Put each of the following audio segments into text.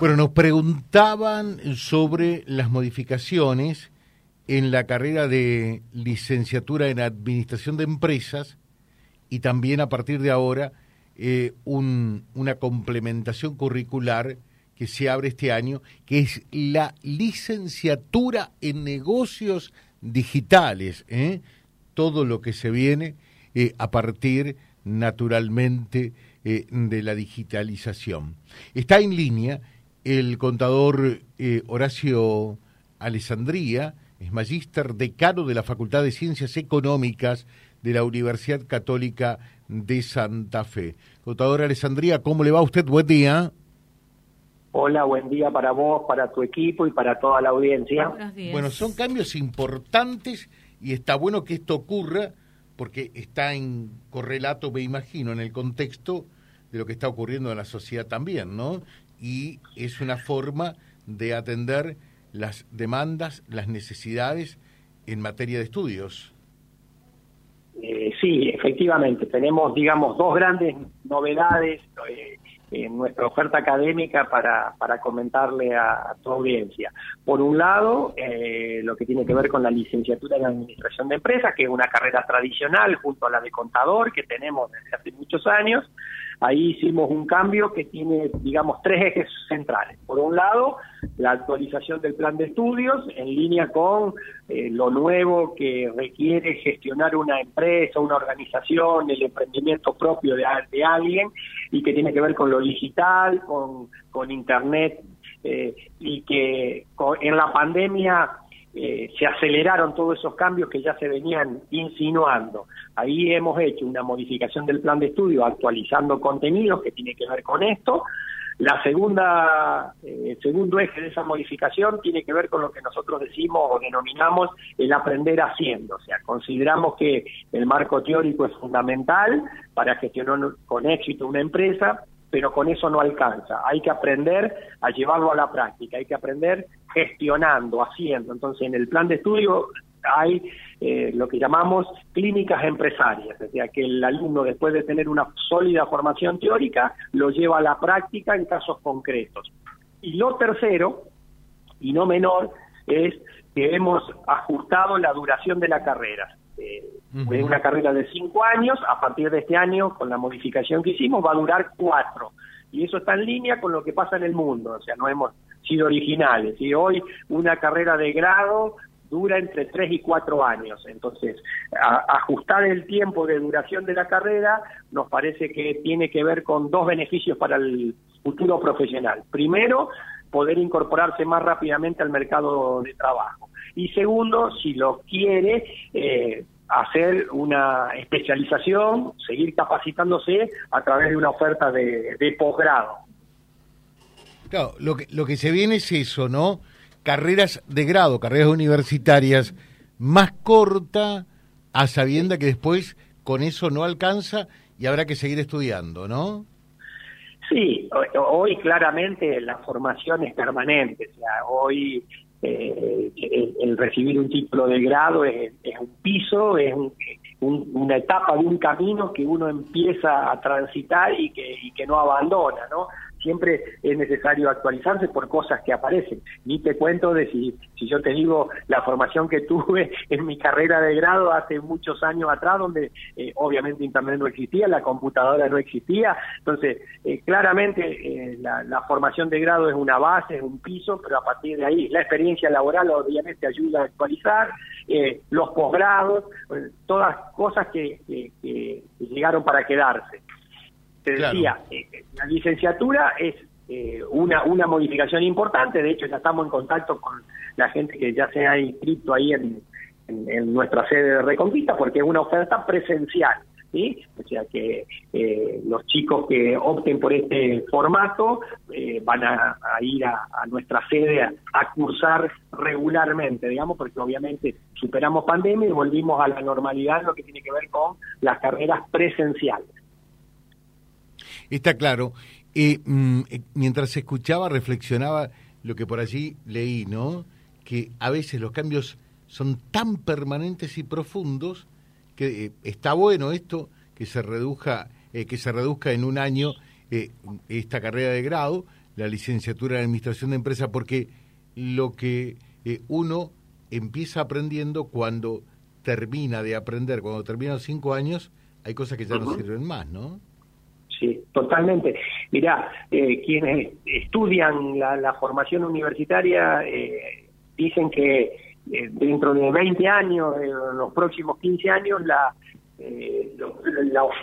Bueno, nos preguntaban sobre las modificaciones en la carrera de licenciatura en Administración de Empresas y también a partir de ahora eh, una complementación curricular que se abre este año, que es la licenciatura en negocios digitales, ¿eh? todo lo que se viene eh, a partir naturalmente de la digitalización. Está en línea el contador eh, Horacio Alessandría, es magíster decano de la Facultad de Ciencias Económicas de la Universidad Católica de Santa Fe. Contador Alessandría, ¿cómo le va a usted? Buen día. Hola, buen día para vos, para tu equipo y para toda la audiencia. Bueno, son cambios importantes y está bueno que esto ocurra porque está en correlato, me imagino, en el contexto de lo que está ocurriendo en la sociedad también, ¿no? Y es una forma de atender las demandas, las necesidades en materia de estudios. Eh, sí, efectivamente, tenemos, digamos, dos grandes novedades eh, en nuestra oferta académica para, para comentarle a, tu audiencia. Por un lado, eh, lo que tiene que ver con la licenciatura en Administración de Empresas, que es una carrera tradicional junto a la de contador que tenemos desde hace muchos años, Ahí hicimos un cambio que tiene, digamos, tres ejes centrales. Por un lado, la actualización del plan de estudios en línea con eh, lo nuevo que requiere gestionar una empresa, una organización, el emprendimiento propio de, alguien y que tiene que ver con lo digital, con, con Internet eh, y que en la pandemia eh, se aceleraron todos esos cambios que ya se venían insinuando. Ahí hemos hecho una modificación del plan de estudio actualizando contenidos que tiene que ver con esto. La segunda, eh, el segundo eje de esa modificación tiene que ver con lo que nosotros decimos o denominamos el aprender haciendo. O sea, consideramos que el marco teórico es fundamental para gestionar con éxito una empresa, pero con eso no alcanza. Hay que aprender a llevarlo a la práctica, hay que aprender gestionando, haciendo. Entonces, en el plan de estudio hay eh, lo que llamamos clínicas empresarias, o sea, que el alumno después de tener una sólida formación teórica lo lleva a la práctica en casos concretos. Y lo tercero, y no menor, es que hemos ajustado la duración de la carrera. Eh, una carrera de cinco años, a partir de este año, con la modificación que hicimos, va a durar cuatro. Y eso está en línea con lo que pasa en el mundo, o sea, no hemos sido originales. Y hoy una carrera de grado dura entre tres y cuatro años. Entonces, ajustar el tiempo de duración de la carrera nos parece que tiene que ver con dos beneficios para el futuro profesional. Primero, poder incorporarse más rápidamente al mercado de trabajo. Y segundo, si lo quiere, eh, hacer una especialización, seguir capacitándose a través de una oferta de, posgrado. Claro, lo que, lo que se viene es eso, ¿no? Carreras de grado, carreras universitarias más corta, a sabienda que después con eso no alcanza y habrá que seguir estudiando, ¿no? Sí, hoy, claramente la formación es permanente, o sea, hoy eh, el, recibir un título de grado es, un piso, es una etapa de un camino que uno empieza a transitar y que, y que no abandona, ¿no? Siempre es necesario actualizarse por cosas que aparecen. Ni te cuento de si, si yo te digo la formación que tuve en mi carrera de grado hace muchos años atrás, donde eh, obviamente Internet no existía, la computadora no existía. Entonces, eh, claramente eh, la, la, formación de grado es una base, es un piso, pero a partir de ahí la experiencia laboral obviamente ayuda a actualizar, los posgrados, todas cosas que, que llegaron para quedarse. Te decía, eh, licenciatura es eh, una, una modificación importante, de hecho ya estamos en contacto con la gente que ya se ha inscrito ahí en, nuestra sede de Reconquista, porque es una oferta presencial. O sea que eh, los chicos que opten por este formato van a, ir a, nuestra sede a, a, cursar regularmente, digamos, porque obviamente superamos pandemia y volvimos a la normalidad en lo que tiene que ver con las carreras presenciales. Está claro. Eh, mm, eh, mientras escuchaba, reflexionaba lo que por allí leí, ¿no? Que a veces los cambios son tan permanentes y profundos que eh, está bueno esto que se reduzca que se reduzca en un año esta carrera de grado, la licenciatura en Administración de Empresas, porque lo que eh, uno empieza aprendiendo cuando termina de aprender, cuando termina los cinco años, hay cosas que ya no sirven más, ¿no? Sí, totalmente. Mirá, eh, quienes estudian la, formación universitaria eh, dicen que eh, dentro de 20 años, en los próximos 15 años, la,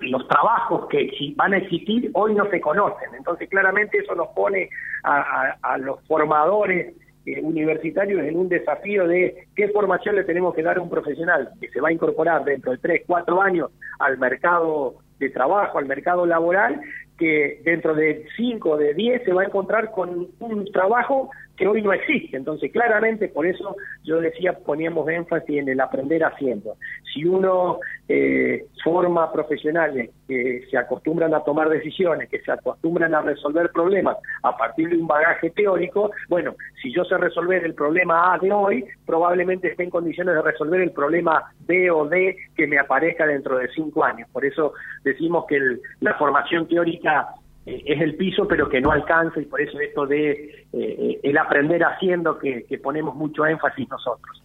los, trabajos que van a existir hoy no se conocen. Entonces, claramente eso nos pone a los formadores universitarios en un desafío de qué formación le tenemos que dar a un profesional que se va a incorporar dentro de 3, 4 años al mercado de trabajo, al mercado laboral, que dentro de 5, de 10 se va a encontrar con un trabajo que hoy no existe. Entonces, claramente, por eso yo decía, poníamos énfasis en el aprender haciendo. Si uno eh, forma profesionales que se acostumbran a tomar decisiones, que se acostumbran a resolver problemas a partir de un bagaje teórico, bueno, si yo sé resolver el problema A de hoy, probablemente esté en condiciones de resolver el problema B o D que me aparezca dentro de cinco años. Por eso decimos que la formación teórica eh, es el piso, pero que no alcanza, y por eso esto de eh, el aprender haciendo que, ponemos mucho énfasis nosotros.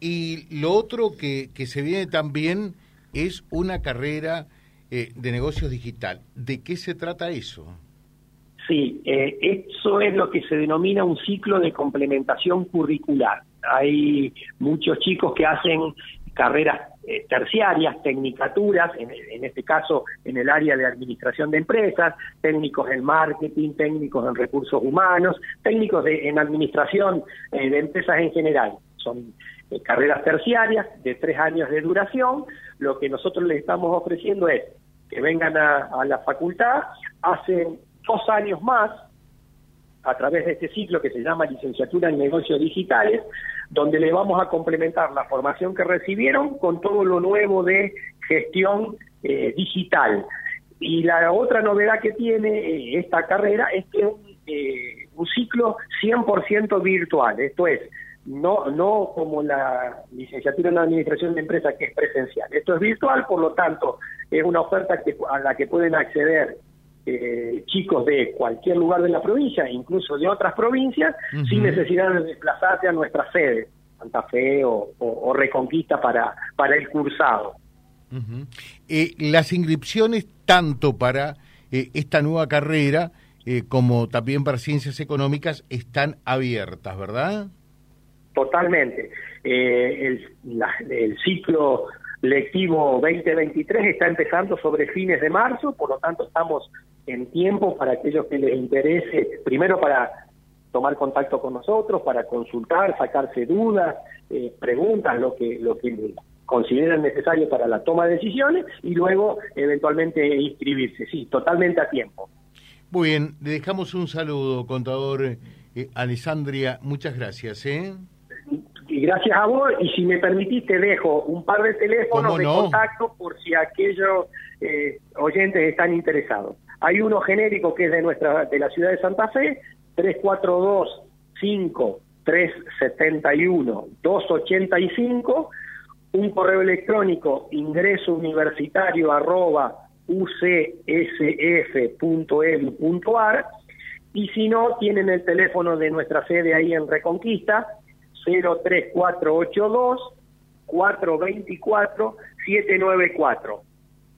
Y lo otro que, que se viene también es una carrera eh, de negocios digital. ¿De qué se trata eso? Sí, eso es lo que se denomina un ciclo de complementación curricular. Hay muchos chicos que hacen carreras eh, terciarias, tecnicaturas, en, este caso en el área de administración de empresas, técnicos en marketing, técnicos en recursos humanos, técnicos en administración eh, de empresas en general. Son eh, carreras terciarias de tres años de duración. Lo que nosotros les estamos ofreciendo es que vengan a, la facultad, hacen dos años más a través de este ciclo que se llama licenciatura en negocios digitales, donde le vamos a complementar la formación que recibieron con todo lo nuevo de gestión eh, digital. Y la otra novedad que tiene eh, esta carrera es que es eh, un ciclo 100% virtual, esto es, no, no como la licenciatura en administración de empresas que es presencial. Esto es virtual, por lo tanto, es una oferta que, a la que pueden acceder eh, chicos de cualquier lugar de la provincia, incluso de otras provincias, sin necesidad de desplazarse a nuestra sede, Santa Fe o, Reconquista para, para el cursado. Eh, las inscripciones tanto para eh, esta nueva carrera como también para ciencias económicas están abiertas, ¿verdad? Totalmente. el, el ciclo lectivo 2023 está empezando sobre fines de marzo, por lo tanto estamos en tiempo para aquellos que les interese, primero para tomar contacto con nosotros, para consultar, sacarse dudas, eh, preguntas, lo que, lo que consideran necesario para la toma de decisiones y luego eventualmente inscribirse. Sí, totalmente a tiempo. Muy bien, le dejamos un saludo, contador eh, Alessandria. Muchas gracias. ¿eh? Y gracias a vos, y si me permitís, te dejo un par de teléfonos de contacto por si aquellos eh, oyentes están interesados. Hay uno genérico que es de nuestra de la ciudad de Santa Fe, 342 5 371 285, un correo electrónico ingreso universitario arroba ucsf.edu.ar y si no, tienen el teléfono de nuestra sede ahí en Reconquista, 03482 424 794.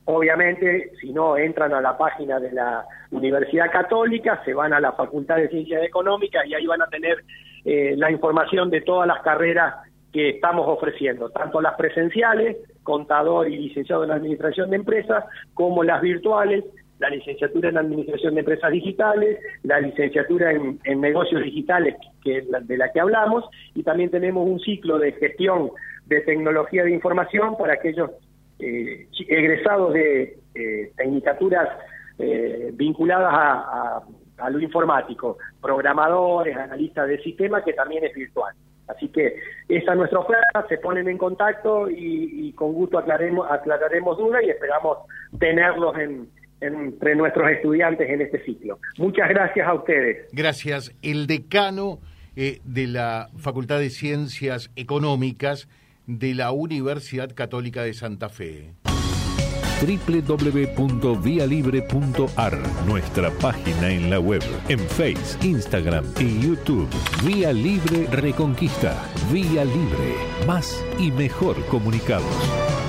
Obviamente, si no entran a la página de la Universidad Católica, se van a la Facultad de Ciencias Económicas y ahí van a tener eh, la información de todas las carreras que estamos ofreciendo, tanto las presenciales, contador y licenciado en Administración de Empresas, como las virtuales, la licenciatura en Administración de Empresas Digitales, la licenciatura en, Negocios Digitales, que es de la que hablamos, y también tenemos un ciclo de gestión de tecnología de información para aquellos eh, egresados de eh, eh, vinculadas a, lo informático, programadores, analistas de sistemas, que también es virtual. Así que esa es nuestra oferta, se ponen en contacto y, con gusto aclaremos, aclararemos dudas y esperamos tenerlos entre nuestros estudiantes en este ciclo. Muchas gracias a ustedes. Gracias. El decano de la Facultad de Ciencias Económicas, de la Universidad Católica de Santa Fe. www.vialibre.ar, nuestra página en la web, en Face, Instagram y YouTube. Vía Libre Reconquista. Vía Libre. Más y mejor comunicados.